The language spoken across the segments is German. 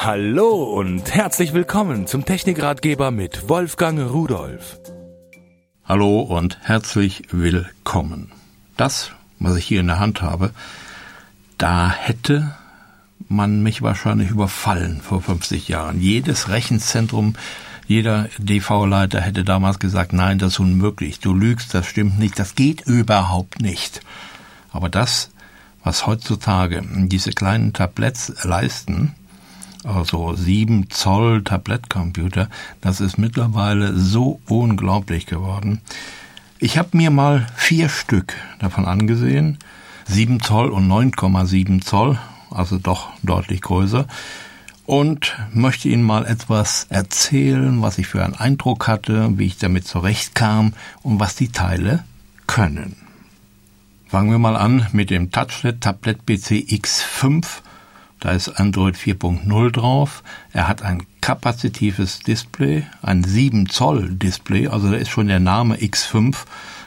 Hallo und herzlich willkommen zum Technikratgeber mit Wolfgang Rudolf. Hallo und herzlich willkommen. Das, was ich hier in der Hand habe, da hätte man mich wahrscheinlich überfallen vor 50 Jahren. Jedes Rechenzentrum, jeder DV-Leiter hätte damals gesagt, nein, das ist unmöglich, du lügst, das stimmt nicht, das geht überhaupt nicht. Aber das, was heutzutage diese kleinen Tabletts leisten, also sieben Zoll Tablettcomputer, das ist mittlerweile so unglaublich geworden. Ich habe mir mal vier Stück davon angesehen, sieben Zoll und 9,7 Zoll, also doch deutlich größer, und möchte Ihnen mal etwas erzählen, was ich für einen Eindruck hatte, wie ich damit zurechtkam und was die Teile können. Fangen wir mal an mit dem Touchlet Tablet PC X5 da ist Android 4.0 drauf. Er hat ein kapazitives Display, ein 7 Zoll Display, also da ist schon der Name X5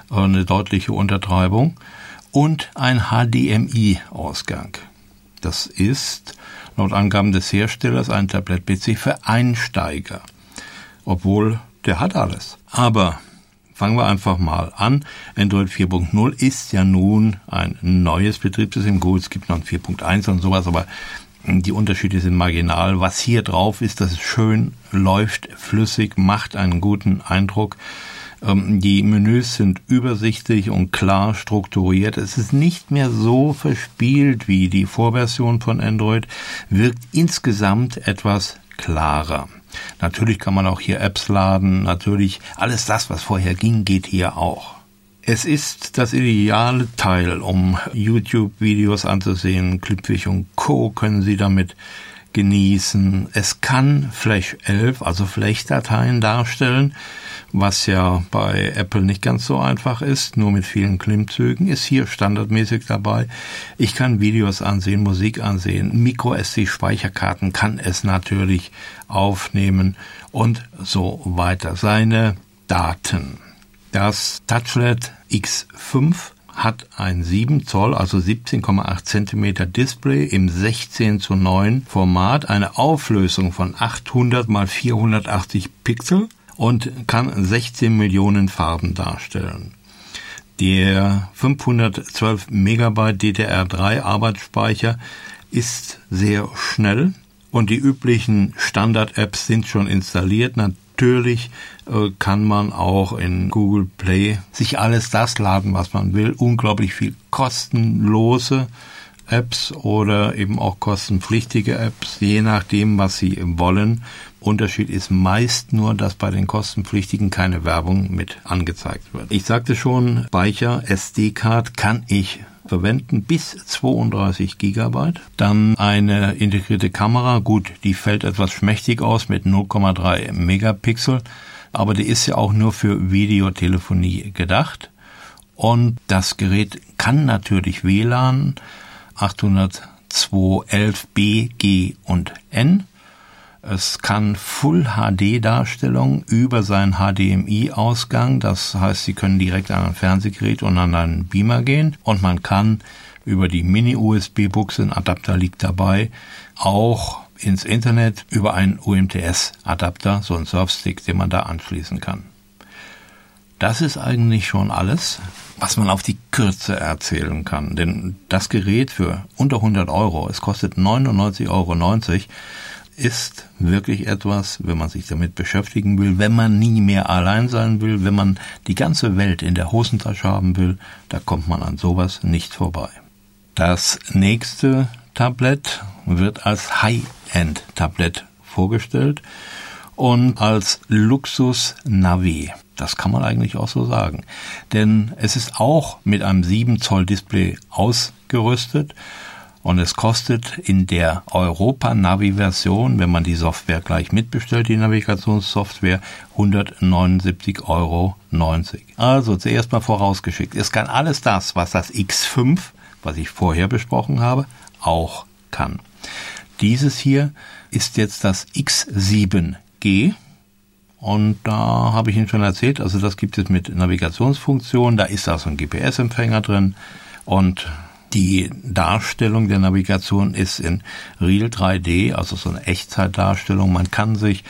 eine deutliche Untertreibung und ein HDMI-Ausgang. Das ist laut Angaben des Herstellers ein Tablet-PC für Einsteiger, obwohl der hat alles. Aber fangen wir einfach mal an. Android 4.0 ist ja nun ein neues Betriebssystem. Gut, es gibt noch ein 4.1 und sowas, aber die Unterschiede sind marginal. Was hier drauf ist, dass es schön läuft, flüssig, macht einen guten Eindruck. Ähm, die Menüs sind übersichtlich und klar strukturiert. Es ist nicht mehr so verspielt wie die Vorversion von Android, wirkt insgesamt etwas klarer. Natürlich kann man auch hier Apps laden, natürlich alles das, was vorher ging, geht hier auch. Es ist das ideale Teil, um YouTube-Videos anzusehen. Clipfish und Co. können Sie damit genießen. Es kann Flash 11, also Flash-Dateien darstellen, was ja bei Apple nicht ganz so einfach ist, nur mit vielen Klimmzügen, ist hier standardmäßig dabei. Ich kann Videos ansehen, Musik ansehen, MicroSD-Speicherkarten kann es natürlich aufnehmen und so weiter. Seine Daten das Touchlet X5 hat ein 7 Zoll, also 17,8 Zentimeter Display im 16 zu 9 Format, eine Auflösung von 800 mal 480 Pixel und kann 16 Millionen Farben darstellen. Der 512 Megabyte DDR3 Arbeitsspeicher ist sehr schnell und die üblichen Standard-Apps sind schon installiert. Natürlich kann man auch in Google Play sich alles das laden, was man will. Unglaublich viel kostenlose Apps oder eben auch kostenpflichtige Apps, je nachdem, was Sie wollen. Unterschied ist meist nur, dass bei den kostenpflichtigen keine Werbung mit angezeigt wird. Ich sagte schon, Speicher, SD-Card kann ich verwenden bis 32 Gigabyte. Dann eine integrierte Kamera, gut, die fällt etwas schmächtig aus mit 0,3 Megapixel, aber die ist ja auch nur für Videotelefonie gedacht. Und das Gerät kann natürlich WLAN 802.11b, G und N. Es kann Full HD Darstellung über seinen HDMI-Ausgang, das heißt, Sie können direkt an ein Fernsehgerät und an einen Beamer gehen und man kann über die Mini-USB-Buchse, ein Adapter liegt dabei, auch ins Internet über einen UMTS-Adapter, so ein Surfstick, den man da anschließen kann. Das ist eigentlich schon alles, was man auf die Kürze erzählen kann. Denn das Gerät für unter 100 Euro, es kostet 99,90 Euro, ist wirklich etwas, wenn man sich damit beschäftigen will, wenn man nie mehr allein sein will, wenn man die ganze Welt in der Hosentasche haben will, da kommt man an sowas nicht vorbei. Das nächste Tablet wird als High-End-Tablet vorgestellt und als Luxus-Navi. Das kann man eigentlich auch so sagen. Denn es ist auch mit einem 7 Zoll Display ausgerüstet und es kostet in der Europa-Navi-Version, wenn man die Software gleich mitbestellt, die Navigationssoftware, 179,90 Euro. Also zuerst mal vorausgeschickt. Es kann alles das, was das X5, was ich vorher besprochen habe, auch kann. Dieses hier ist jetzt das X7G. Und da habe ich Ihnen schon erzählt, also das gibt es mit Navigationsfunktion, da ist da so ein GPS-Empfänger drin und Die Darstellung der Navigation ist in Real 3D, also so eine Echtzeitdarstellung. Man kann sich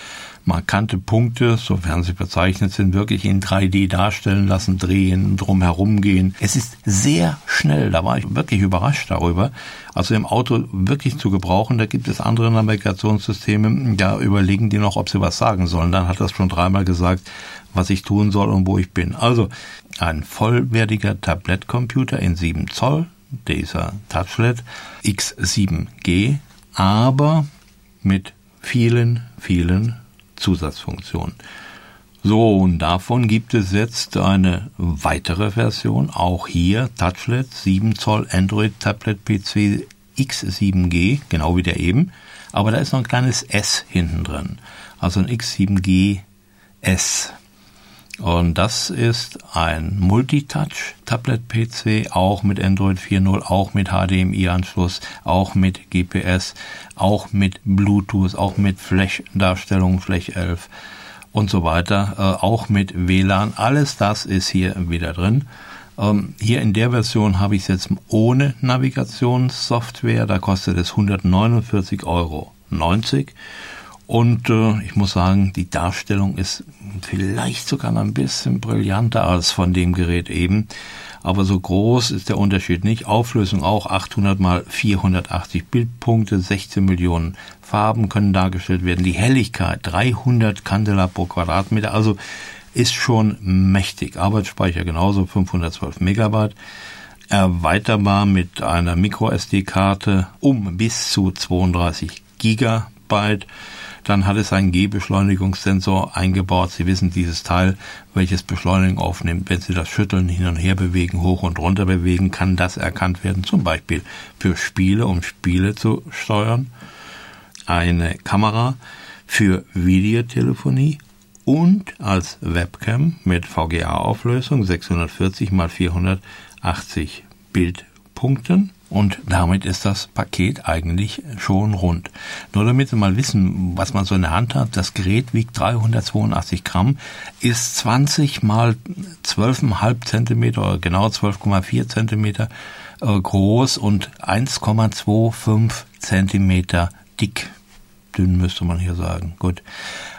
markante Punkte, sofern sie bezeichnet sind, wirklich in 3D darstellen lassen, drehen, drumherum gehen. Es ist sehr schnell, da war ich wirklich überrascht darüber. Also im Auto wirklich zu gebrauchen, da gibt es andere Navigationssysteme, da überlegen die noch, ob sie was sagen sollen. Dann hat das schon dreimal gesagt, was ich tun soll und wo ich bin. Also ein vollwertiger Tablettcomputer in 7 Zoll, dieser Touchlet X7G, aber mit vielen, vielen Zusatzfunktion. So, und davon gibt es jetzt eine weitere Version, auch hier Touchlet 7 Zoll Android Tablet PC X7G, genau wie der eben, aber da ist noch ein kleines S hinten drin, also ein X7G S. Und das ist ein Multitouch-Tablet-PC, auch mit Android 4.0, auch mit HDMI-Anschluss, auch mit GPS, auch mit Bluetooth, auch mit Flash-Darstellung, Flash 11 und so weiter, äh, auch mit WLAN. Alles das ist hier wieder drin. Ähm, hier in der Version habe ich es jetzt ohne Navigationssoftware. Da kostet es 149,90 Euro. Und äh, ich muss sagen, die Darstellung ist vielleicht sogar noch ein bisschen brillanter als von dem Gerät eben. Aber so groß ist der Unterschied nicht. Auflösung auch 800 mal 480 Bildpunkte, 16 Millionen Farben können dargestellt werden. Die Helligkeit 300 Candela pro Quadratmeter, also ist schon mächtig. Arbeitsspeicher genauso 512 Megabyte. Erweiterbar mit einer MicroSD-Karte um bis zu 32 Gigabyte. Dann hat es einen G-Beschleunigungssensor eingebaut. Sie wissen, dieses Teil, welches Beschleunigung aufnimmt, wenn Sie das Schütteln, hin und her bewegen, hoch und runter bewegen, kann das erkannt werden, zum Beispiel für Spiele, um Spiele zu steuern. Eine Kamera für Videotelefonie und als Webcam mit VGA-Auflösung 640 x 480 Bildpunkten und damit ist das Paket eigentlich schon rund. Nur damit Sie mal wissen, was man so in der Hand hat, das Gerät wiegt 382 Gramm, ist 20 mal 12,5 Zentimeter genau 12,4 Zentimeter äh, groß und 1,25 Zentimeter dick. Dünn müsste man hier sagen. Gut.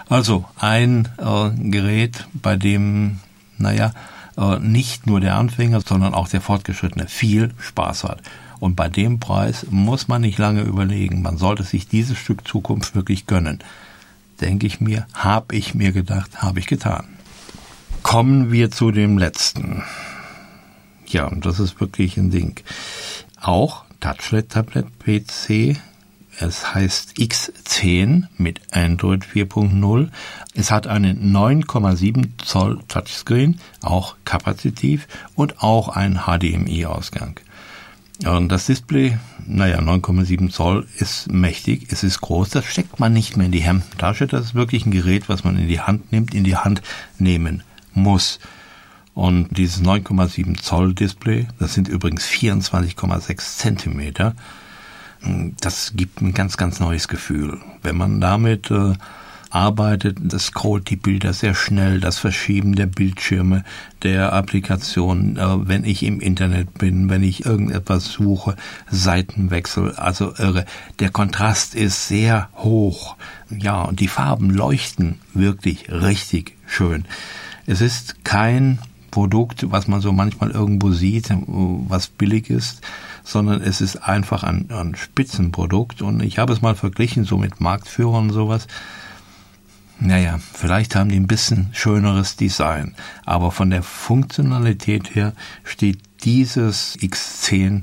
Also ein äh, Gerät, bei dem, naja, äh, nicht nur der Anfänger, sondern auch der Fortgeschrittene viel Spaß hat. Und bei dem Preis muss man nicht lange überlegen. Man sollte sich dieses Stück Zukunft wirklich gönnen. Denke ich mir, habe ich mir gedacht, habe ich getan. Kommen wir zu dem letzten. Ja, und das ist wirklich ein Ding. Auch Touchlet Tablet PC. Es heißt X10 mit Android 4.0. Es hat einen 9,7 Zoll Touchscreen, auch kapazitiv und auch einen HDMI-Ausgang. Und das Display, naja, 9,7 Zoll ist mächtig, es ist groß, das steckt man nicht mehr in die Hemdentasche. Das ist wirklich ein Gerät, was man in die Hand nimmt, in die Hand nehmen muss. Und dieses 9,7 Zoll Display, das sind übrigens 24,6 Zentimeter, das gibt ein ganz, ganz neues Gefühl. Wenn man damit äh, arbeitet, das scrollt die Bilder sehr schnell, das Verschieben der Bildschirme, der Applikation, äh, wenn ich im Internet bin, wenn ich irgendetwas suche, Seitenwechsel, also irre. Der Kontrast ist sehr hoch. Ja, und die Farben leuchten wirklich richtig schön. Es ist kein Produkt, was man so manchmal irgendwo sieht, was billig ist, sondern es ist einfach ein, ein Spitzenprodukt. Und ich habe es mal verglichen, so mit Marktführern und sowas. Naja, vielleicht haben die ein bisschen schöneres Design, aber von der Funktionalität her steht dieses X10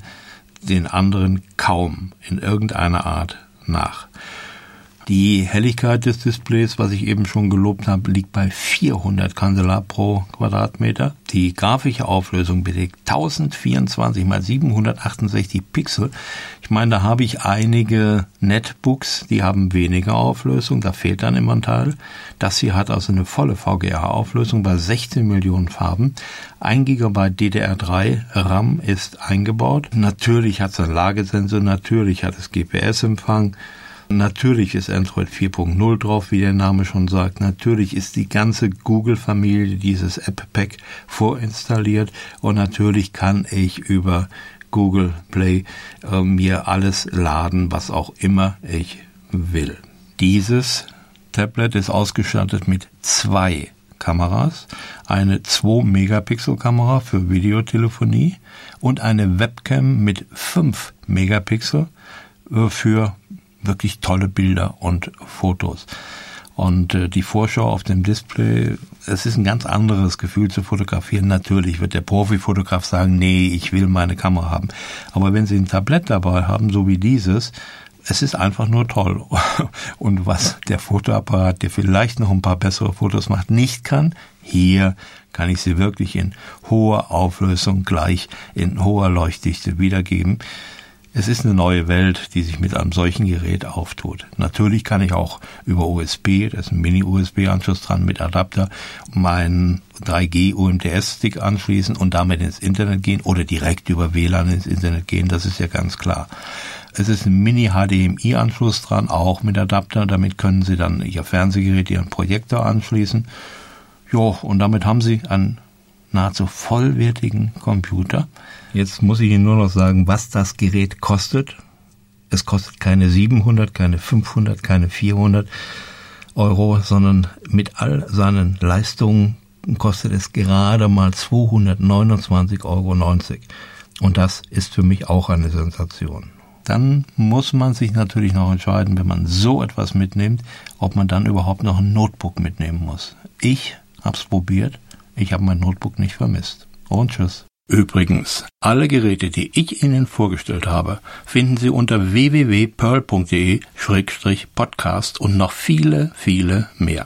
den anderen kaum in irgendeiner Art nach. Die Helligkeit des Displays, was ich eben schon gelobt habe, liegt bei 400 Candela pro Quadratmeter. Die grafische Auflösung belegt 1024 mal 768 Pixel. Ich meine, da habe ich einige Netbooks, die haben weniger Auflösung, da fehlt dann immer ein Teil. Das hier hat also eine volle VGA-Auflösung bei 16 Millionen Farben. 1 GB DDR3 RAM ist eingebaut. Natürlich hat es einen Lagesensor, natürlich hat es GPS-Empfang. Natürlich ist Android 4.0 drauf, wie der Name schon sagt. Natürlich ist die ganze Google-Familie dieses App-Pack vorinstalliert und natürlich kann ich über Google Play äh, mir alles laden, was auch immer ich will. Dieses Tablet ist ausgestattet mit zwei Kameras, eine 2 Megapixel Kamera für Videotelefonie und eine Webcam mit 5 Megapixel äh, für wirklich tolle Bilder und Fotos. Und äh, die Vorschau auf dem Display, es ist ein ganz anderes Gefühl zu fotografieren. Natürlich wird der Profifotograf sagen, nee, ich will meine Kamera haben. Aber wenn Sie ein Tablett dabei haben, so wie dieses, es ist einfach nur toll. Und was der Fotoapparat, der vielleicht noch ein paar bessere Fotos macht, nicht kann, hier kann ich sie wirklich in hoher Auflösung gleich in hoher Leuchtdichte wiedergeben. Es ist eine neue Welt, die sich mit einem solchen Gerät auftut. Natürlich kann ich auch über USB, da ist ein Mini-USB-Anschluss dran mit Adapter, meinen 3G UMTS-Stick anschließen und damit ins Internet gehen oder direkt über WLAN ins Internet gehen, das ist ja ganz klar. Es ist ein Mini-HDMI-Anschluss dran, auch mit Adapter. Damit können Sie dann Ihr Fernsehgerät, Ihren Projektor anschließen. Ja, und damit haben Sie einen nahezu vollwertigen Computer. Jetzt muss ich Ihnen nur noch sagen, was das Gerät kostet. Es kostet keine 700, keine 500, keine 400 Euro, sondern mit all seinen Leistungen kostet es gerade mal 229,90 Euro. Und das ist für mich auch eine Sensation. Dann muss man sich natürlich noch entscheiden, wenn man so etwas mitnimmt, ob man dann überhaupt noch ein Notebook mitnehmen muss. Ich hab's probiert, ich habe mein Notebook nicht vermisst. Und tschüss. Übrigens, alle Geräte, die ich Ihnen vorgestellt habe, finden Sie unter www.pearl.de-podcast und noch viele, viele mehr.